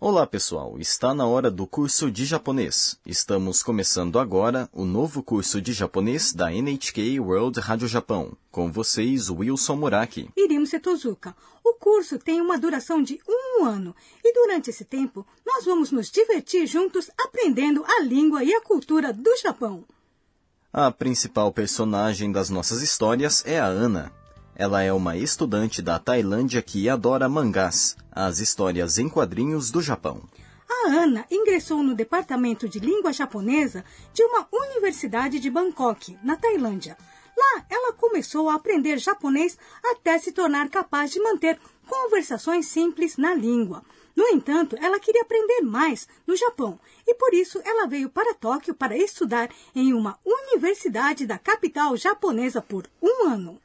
Olá, pessoal! Está na hora do curso de japonês. Estamos começando agora o novo curso de japonês da NHK World Rádio Japão. Com vocês, Wilson Muraki. Irimo Setozuka. O curso tem uma duração de um ano e durante esse tempo nós vamos nos divertir juntos aprendendo a língua e a cultura do Japão. A principal personagem das nossas histórias é a Ana. Ela é uma estudante da Tailândia que adora mangás, as histórias em quadrinhos do Japão. A Ana ingressou no departamento de língua japonesa de uma universidade de Bangkok, na Tailândia. Lá, ela começou a aprender japonês até se tornar capaz de manter conversações simples na língua. No entanto, ela queria aprender mais no Japão e por isso ela veio para Tóquio para estudar em uma universidade da capital japonesa por um ano.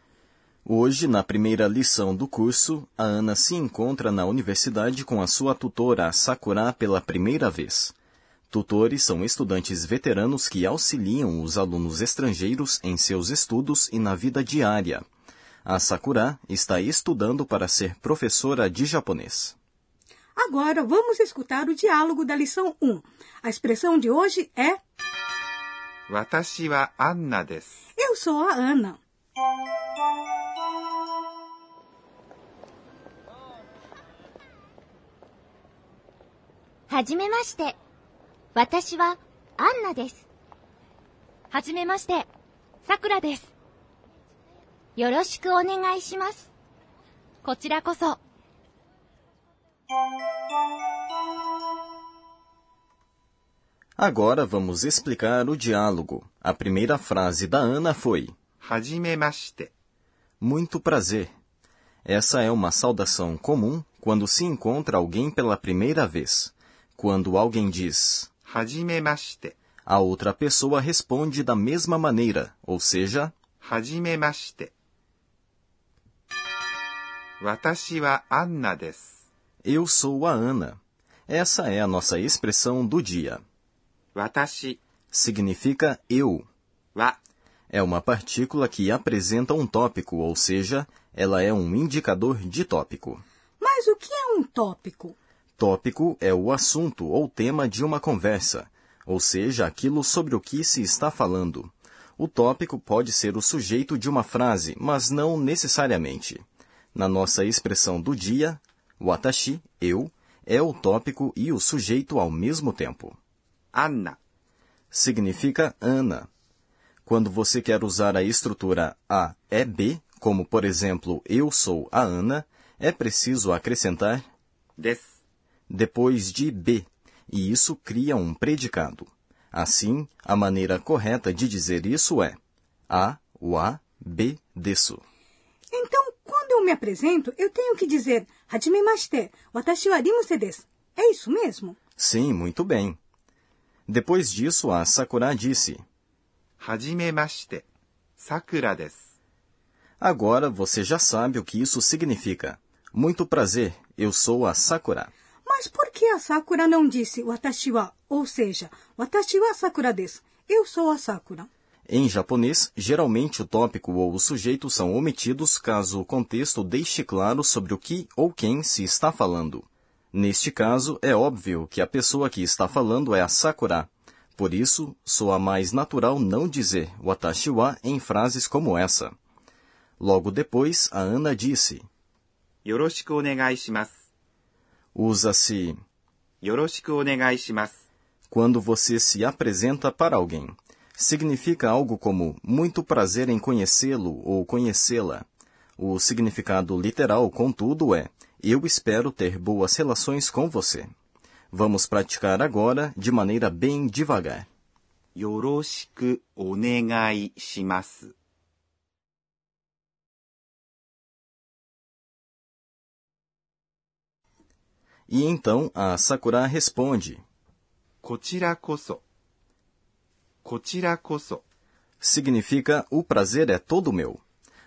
Hoje, na primeira lição do curso, a Ana se encontra na universidade com a sua tutora Sakura pela primeira vez. Tutores são estudantes veteranos que auxiliam os alunos estrangeiros em seus estudos e na vida diária. A Sakura está estudando para ser professora de japonês. Agora vamos escutar o diálogo da lição 1. A expressão de hoje é. Eu sou a Ana. はじめまして。私はアンナです。はじめまして。さくらです。よろしくお願いします。こちらこそ。 Agora vamos explicar o diálogo. A primeira frase da Ana foi: はじめまして。 Muito prazer. Essa é uma saudação comum quando se encontra alguém pela primeira vez. Quando alguém diz Hajimemashite, a outra pessoa responde da mesma maneira, ou seja, Hajimemashite. Watashi wa Anna desu. Eu sou a Ana. Essa é a nossa expressão do dia. Watashi significa eu. Wa é uma partícula que apresenta um tópico, ou seja, ela é um indicador de tópico. Mas o que é um tópico? Tópico é o assunto ou tema de uma conversa, ou seja, aquilo sobre o que se está falando. O tópico pode ser o sujeito de uma frase, mas não necessariamente. Na nossa expressão do dia, watashi, eu, é o tópico e o sujeito ao mesmo tempo. Ana significa Ana. Quando você quer usar a estrutura A é B, como por exemplo, eu sou a Ana, é preciso acrescentar des depois de B, e isso cria um predicado. Assim, a maneira correta de dizer isso é A, o A, B, desu. Então, quando eu me apresento, eu tenho que dizer Hajimemashite, watashi wa rimuse desu. É isso mesmo? Sim, muito bem. Depois disso, a Sakura disse Hajimemashite, Sakura desu. Agora você já sabe o que isso significa. Muito prazer, eu sou a Sakura. Mas por que a Sakura não disse Watashi wa? Ou seja, Watashi wa Sakura desu. Eu sou a Sakura. Em japonês, geralmente o tópico ou o sujeito são omitidos caso o contexto deixe claro sobre o que ou quem se está falando. Neste caso, é óbvio que a pessoa que está falando é a Sakura. Por isso, soa mais natural não dizer watashi wa em frases como essa. Logo depois, a Ana disse: Yoroshiku onegai usa-se よろしくお願いします。 quando você se apresenta para alguém. Significa algo como muito prazer em conhecê-lo ou conhecê-la. O significado literal, contudo, é eu espero ter boas relações com você. Vamos praticar agora de maneira bem devagar. よろしくお願いします。 E então a Sakura responde: Kuchira koso. Kuchira koso. Significa o prazer é todo meu.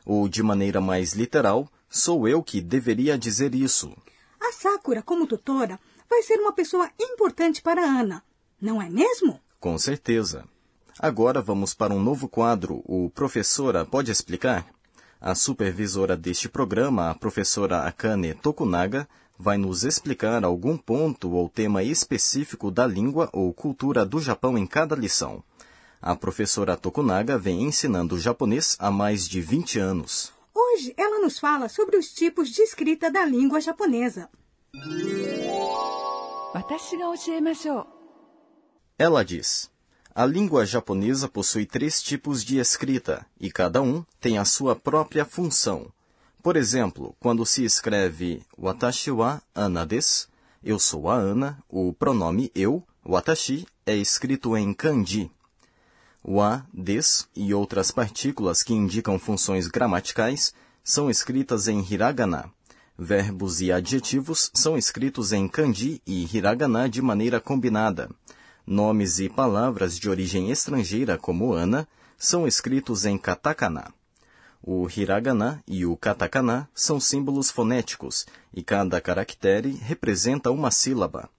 Ou, de maneira mais literal, sou eu que deveria dizer isso. A Sakura, como tutora, vai ser uma pessoa importante para Ana, não é mesmo? Com certeza. Agora vamos para um novo quadro, o Professora Pode Explicar? A supervisora deste programa, a professora Akane Tokunaga, vai nos explicar algum ponto ou tema específico da língua ou cultura do Japão em cada lição. A professora Tokunaga vem ensinando japonês há mais de 20 anos. Hoje ela nos fala sobre os tipos de escrita da língua japonesa. Ela diz: A língua japonesa possui três tipos de escrita e cada um tem a sua própria função. Por exemplo, quando se escreve watashi wa ana desu, eu sou a Ana, o pronome eu, watashi, é escrito em kanji. Wa, des e outras partículas que indicam funções gramaticais são escritas em hiragana. Verbos e adjetivos são escritos em kanji e hiragana de maneira combinada. Nomes e palavras de origem estrangeira, como Ana, são escritos em katakana. O hiragana e o katakana são símbolos fonéticos e cada caractere representa uma sílaba.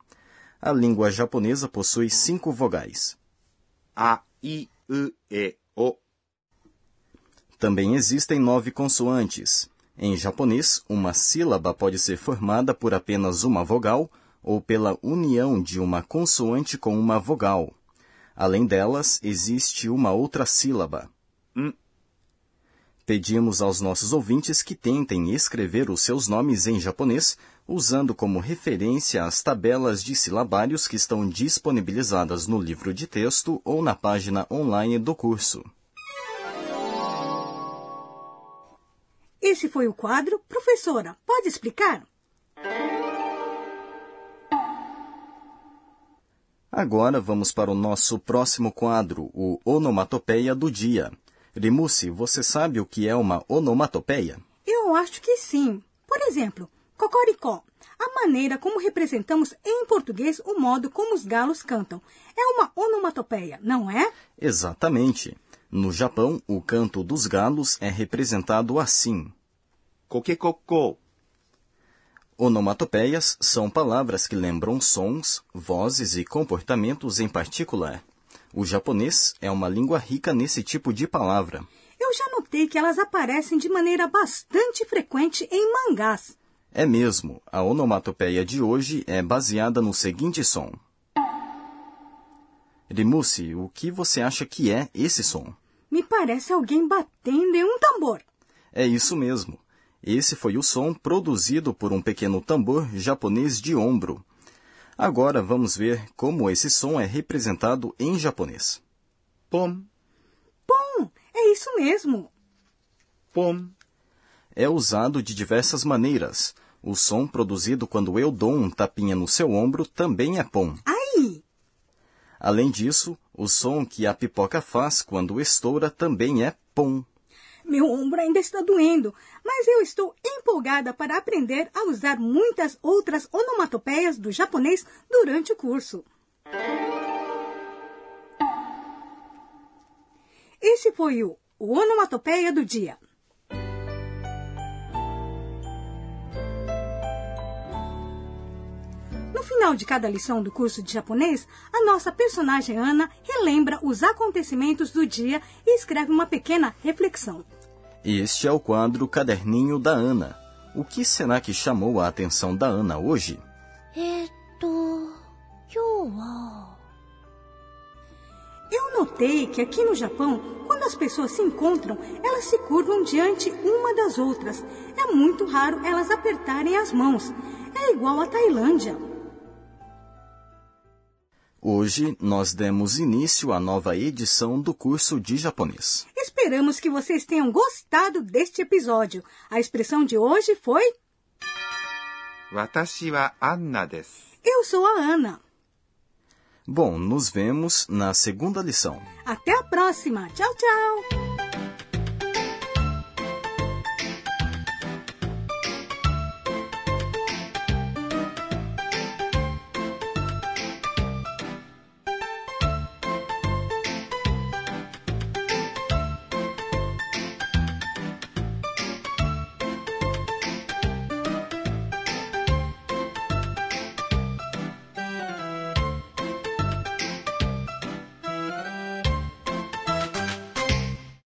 A língua japonesa possui cinco vogais. A, I, U, E, O. Também existem nove consoantes. Em japonês, uma sílaba pode ser formada por apenas uma vogal ou pela união de uma consoante com uma vogal. Além delas, existe uma outra sílaba. Pedimos aos nossos ouvintes que tentem escrever os seus nomes em japonês usando como referência as tabelas de silabários que estão disponibilizadas no livro de texto ou na página online do curso. Esse foi o quadro. Professora, pode explicar? Agora vamos para o nosso próximo quadro, o Onomatopeia do Dia. Rimusi, você sabe o que é uma onomatopeia? Eu acho que sim. Por exemplo, cocoricó. A maneira como representamos em português o modo como os galos cantam. É uma onomatopeia, não é? Exatamente. No Japão, o canto dos galos é representado assim. Kokekoko. Onomatopeias são palavras que lembram sons, vozes e comportamentos em particular. O japonês é uma língua rica nesse tipo de palavra. Eu já notei que elas aparecem de maneira bastante frequente em mangás. É mesmo, a onomatopeia de hoje é baseada no seguinte som. Rimusi, o que você acha que é esse som? Me parece alguém batendo em um tambor. É isso mesmo. Esse foi o som produzido por um pequeno tambor japonês de ombro. Agora vamos ver como esse som é representado em japonês. Pom. Pom, é isso mesmo. Pom. É usado de diversas maneiras. O som produzido quando eu dou um tapinha no seu ombro também é pom. Ai! Além disso, o som que a pipoca faz quando estoura também é pom meu ombro ainda está doendo, mas eu estou empolgada para aprender a usar muitas outras onomatopeias do japonês durante o curso. Esse foi o, Onomatopeia do Dia. No final de cada lição do curso de japonês, a nossa personagem Ana relembra os acontecimentos do dia e escreve uma pequena reflexão. Este é o quadro Caderninho da Ana. O que será que chamou a atenção da Ana hoje? É Eu notei que aqui no Japão, quando as pessoas se encontram, elas se curvam diante uma das outras. É muito raro elas apertarem as mãos. É igual à Tailândia. Hoje nós demos início à nova edição do curso de japonês. Esperamos que vocês tenham gostado deste episódio. A expressão de hoje foi. Eu sou a Ana. Bom, nos vemos na segunda lição. Até a próxima. Tchau, tchau.